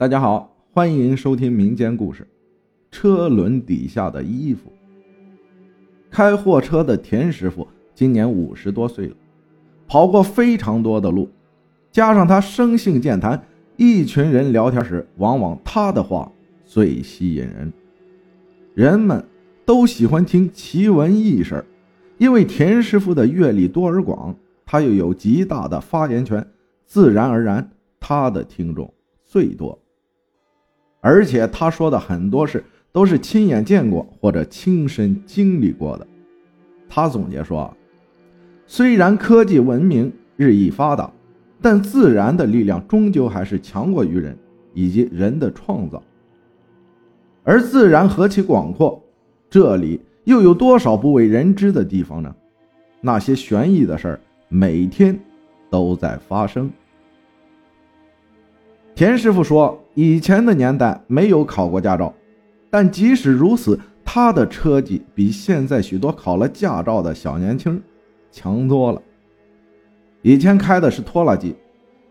大家好，欢迎收听民间故事《车轮底下的衣服》。开货车的田师傅今年五十多岁了，跑过非常多的路，加上他生性健谈，一群人聊天时，往往他的话最吸引人。人们都喜欢听奇闻异事，因为田师傅的阅历多而广，他又有极大的发言权，自然而然，他的听众最多。而且他说的很多事都是亲眼见过或者亲身经历过的。他总结说：“虽然科技文明日益发达，但自然的力量终究还是强过于人以及人的创造。而自然何其广阔，这里又有多少不为人知的地方呢？那些悬疑的事儿每天都在发生。”田师傅说：“以前的年代没有考过驾照，但即使如此，他的车技比现在许多考了驾照的小年轻强多了。以前开的是拖拉机，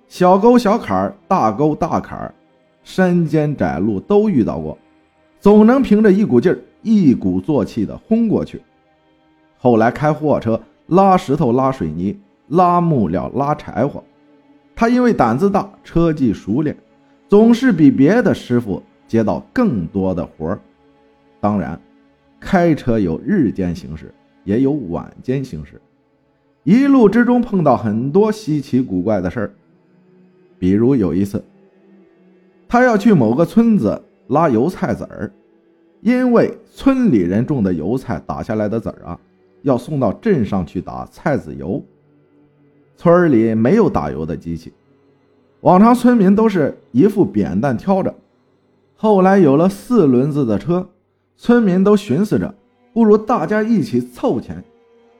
小沟小坎儿、大沟大坎儿、山间窄路都遇到过，总能凭着一股劲儿、一鼓作气的轰过去。后来开货车，拉石头、拉水泥、拉木料、拉柴火。”他因为胆子大，车技熟练，总是比别的师傅接到更多的活儿。当然，开车有日间行驶，也有晚间行驶。一路之中碰到很多稀奇古怪的事儿，比如有一次，他要去某个村子拉油菜籽儿，因为村里人种的油菜打下来的籽儿啊，要送到镇上去打菜籽油。村里没有打油的机器，往常村民都是一副扁担挑着。后来有了四轮子的车，村民都寻思着，不如大家一起凑钱，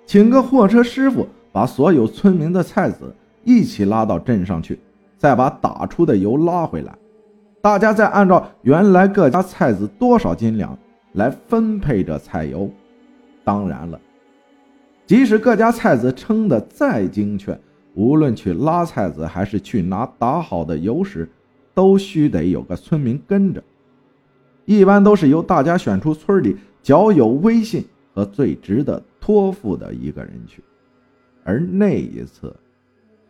请个货车师傅，把所有村民的菜籽一起拉到镇上去，再把打出的油拉回来，大家再按照原来各家菜籽多少斤两来分配这菜油。当然了，即使各家菜籽称的再精确。无论去拉菜籽还是去拿打好的油时，都须得有个村民跟着。一般都是由大家选出村里较有威信和最值得托付的一个人去。而那一次，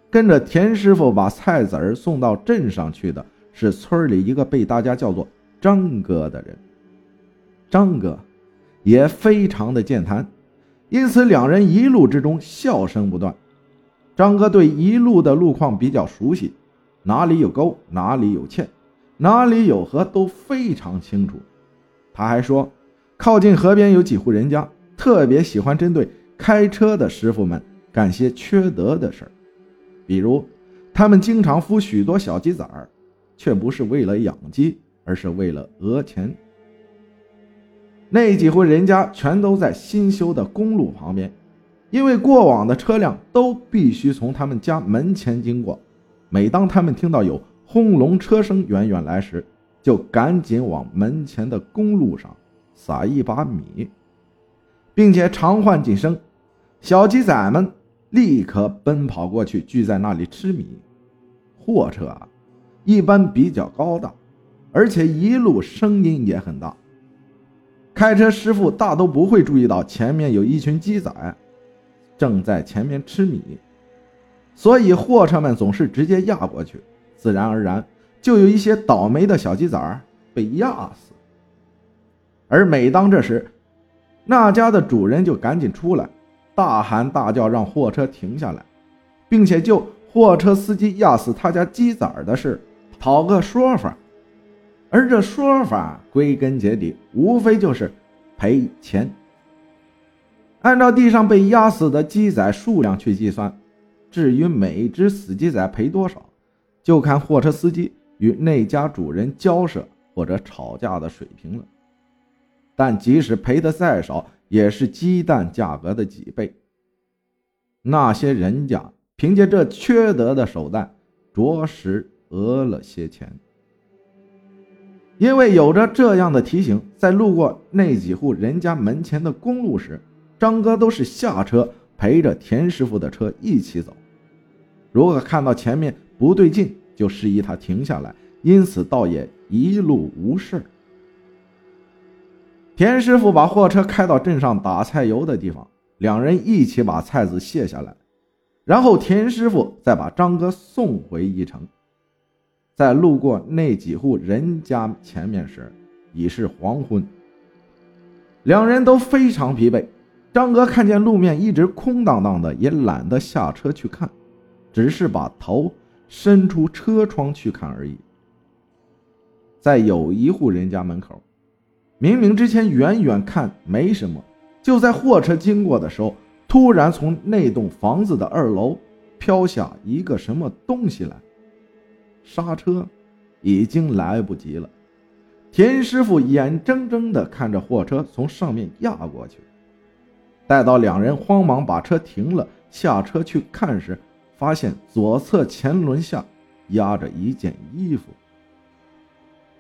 跟着田师傅把菜籽儿送到镇上去的是村里一个被大家叫做张哥的人。张哥也非常的健谈，因此两人一路之中笑声不断。张哥对一路的路况比较熟悉，哪里有沟，哪里有堑，哪里有河都非常清楚。他还说，靠近河边有几户人家，特别喜欢针对开车的师傅们干些缺德的事儿，比如他们经常孵许多小鸡崽儿，却不是为了养鸡，而是为了讹钱。那几户人家全都在新修的公路旁边。因为过往的车辆都必须从他们家门前经过，每当他们听到有轰隆车声远远来时，就赶紧往门前的公路上撒一把米，并且常唤几声，小鸡仔们立刻奔跑过去，聚在那里吃米。货车啊，一般比较高大，而且一路声音也很大，开车师傅大都不会注意到前面有一群鸡仔。正在前面吃米，所以货车们总是直接压过去，自然而然就有一些倒霉的小鸡崽儿被压死。而每当这时，那家的主人就赶紧出来，大喊大叫让货车停下来，并且就货车司机压死他家鸡崽儿的事讨个说法。而这说法归根结底，无非就是赔钱。按照地上被压死的鸡仔数量去计算，至于每只死鸡仔赔多少，就看货车司机与那家主人交涉或者吵架的水平了。但即使赔的再少，也是鸡蛋价格的几倍。那些人家凭借这缺德的手段，着实讹了些钱。因为有着这样的提醒，在路过那几户人家门前的公路时，张哥都是下车陪着田师傅的车一起走，如果看到前面不对劲，就示意他停下来，因此倒也一路无事。田师傅把货车开到镇上打菜油的地方，两人一起把菜子卸下来，然后田师傅再把张哥送回一城。在路过那几户人家前面时，已是黄昏。两人都非常疲惫。张哥看见路面一直空荡荡的，也懒得下车去看，只是把头伸出车窗去看而已。在有一户人家门口，明明之前远远看没什么，就在货车经过的时候，突然从那栋房子的二楼飘下一个什么东西来。刹车已经来不及了，田师傅眼睁睁地看着货车从上面压过去。待到两人慌忙把车停了，下车去看时，发现左侧前轮下压着一件衣服，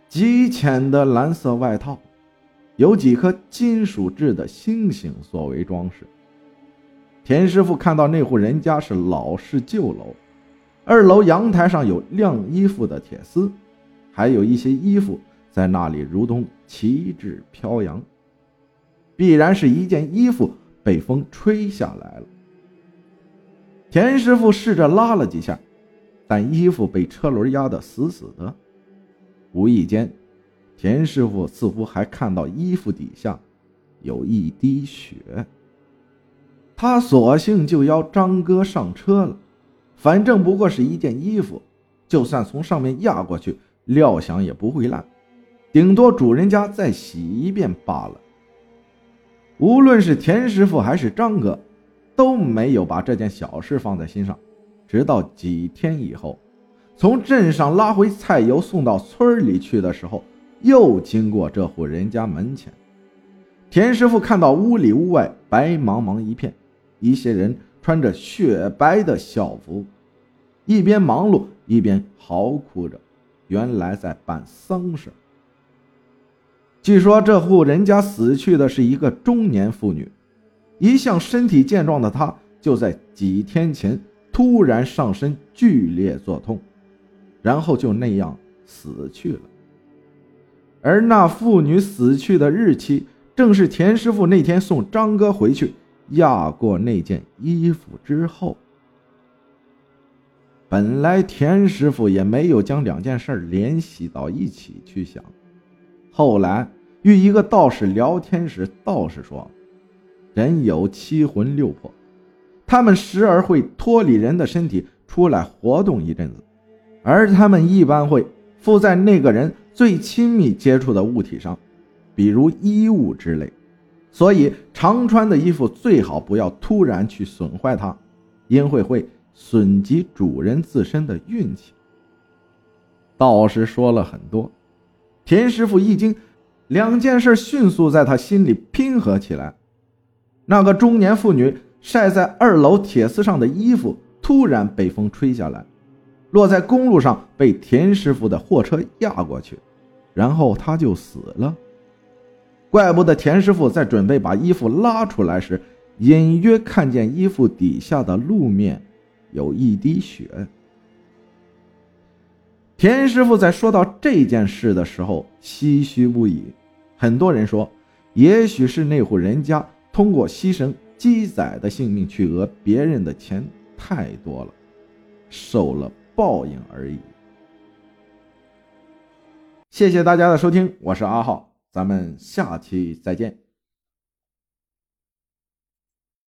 极浅的蓝色外套，有几颗金属制的星星作为装饰。田师傅看到那户人家是老式旧楼。二楼阳台上有晾衣服的铁丝，还有一些衣服在那里如同旗帜飘扬，必然是一件衣服被风吹下来了。田师傅试着拉了几下，但衣服被车轮压得死死的。无意间，田师傅似乎还看到衣服底下有一滴血。他索性就邀张哥上车了。反正不过是一件衣服，就算从上面压过去，料想也不会烂，顶多主人家再洗一遍罢了。无论是田师傅还是张哥，都没有把这件小事放在心上。直到几天以后，从镇上拉回菜油送到村里去的时候，又经过这户人家门前，田师傅看到屋里屋外白茫茫一片，一些人。穿着雪白的校服，一边忙碌一边嚎哭着，原来在办丧事。据说这户人家死去的是一个中年妇女，一向身体健壮的她，就在几天前突然上身剧烈作痛，然后就那样死去了。而那妇女死去的日期，正是田师傅那天送张哥回去。压过那件衣服之后，本来田师傅也没有将两件事联系到一起去想。后来与一个道士聊天时，道士说：“人有七魂六魄，他们时而会脱离人的身体出来活动一阵子，而他们一般会附在那个人最亲密接触的物体上，比如衣物之类。”所以，常穿的衣服最好不要突然去损坏它，因为会损及主人自身的运气。道士说了很多，田师傅一惊，两件事迅速在他心里拼合起来。那个中年妇女晒在二楼铁丝上的衣服突然被风吹下来，落在公路上，被田师傅的货车压过去，然后他就死了。怪不得田师傅在准备把衣服拉出来时，隐约看见衣服底下的路面有一滴血。田师傅在说到这件事的时候唏嘘不已。很多人说，也许是那户人家通过牺牲鸡仔的性命去讹别人的钱太多了，受了报应而已。谢谢大家的收听，我是阿浩。咱们下期再见。